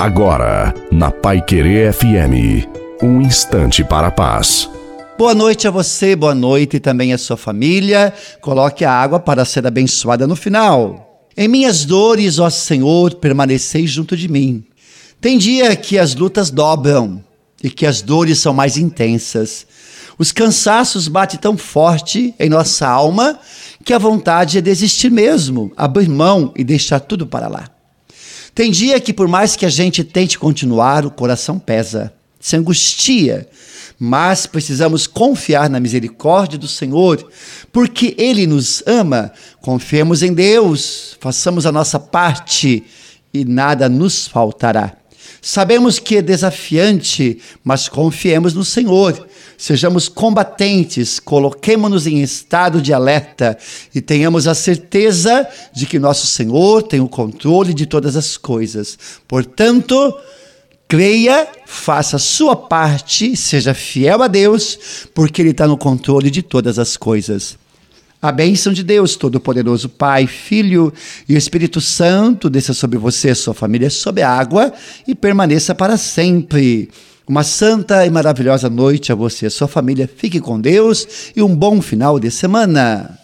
Agora, na Pai Querer FM, um instante para a paz. Boa noite a você, boa noite também a sua família. Coloque a água para ser abençoada no final. Em minhas dores, ó Senhor, permaneceis junto de mim. Tem dia que as lutas dobram e que as dores são mais intensas. Os cansaços batem tão forte em nossa alma que a vontade é desistir mesmo, abrir mão e deixar tudo para lá. Tem dia que, por mais que a gente tente continuar, o coração pesa, se angustia, mas precisamos confiar na misericórdia do Senhor, porque Ele nos ama. Confiemos em Deus, façamos a nossa parte e nada nos faltará. Sabemos que é desafiante, mas confiemos no Senhor. Sejamos combatentes, coloquemos-nos em estado de alerta e tenhamos a certeza de que nosso Senhor tem o controle de todas as coisas. Portanto, creia, faça a sua parte, seja fiel a Deus, porque Ele está no controle de todas as coisas. A bênção de Deus, Todo-Poderoso Pai, Filho e Espírito Santo desça sobre você, sua família, sobre a água e permaneça para sempre. Uma santa e maravilhosa noite a você sua família. Fique com Deus e um bom final de semana.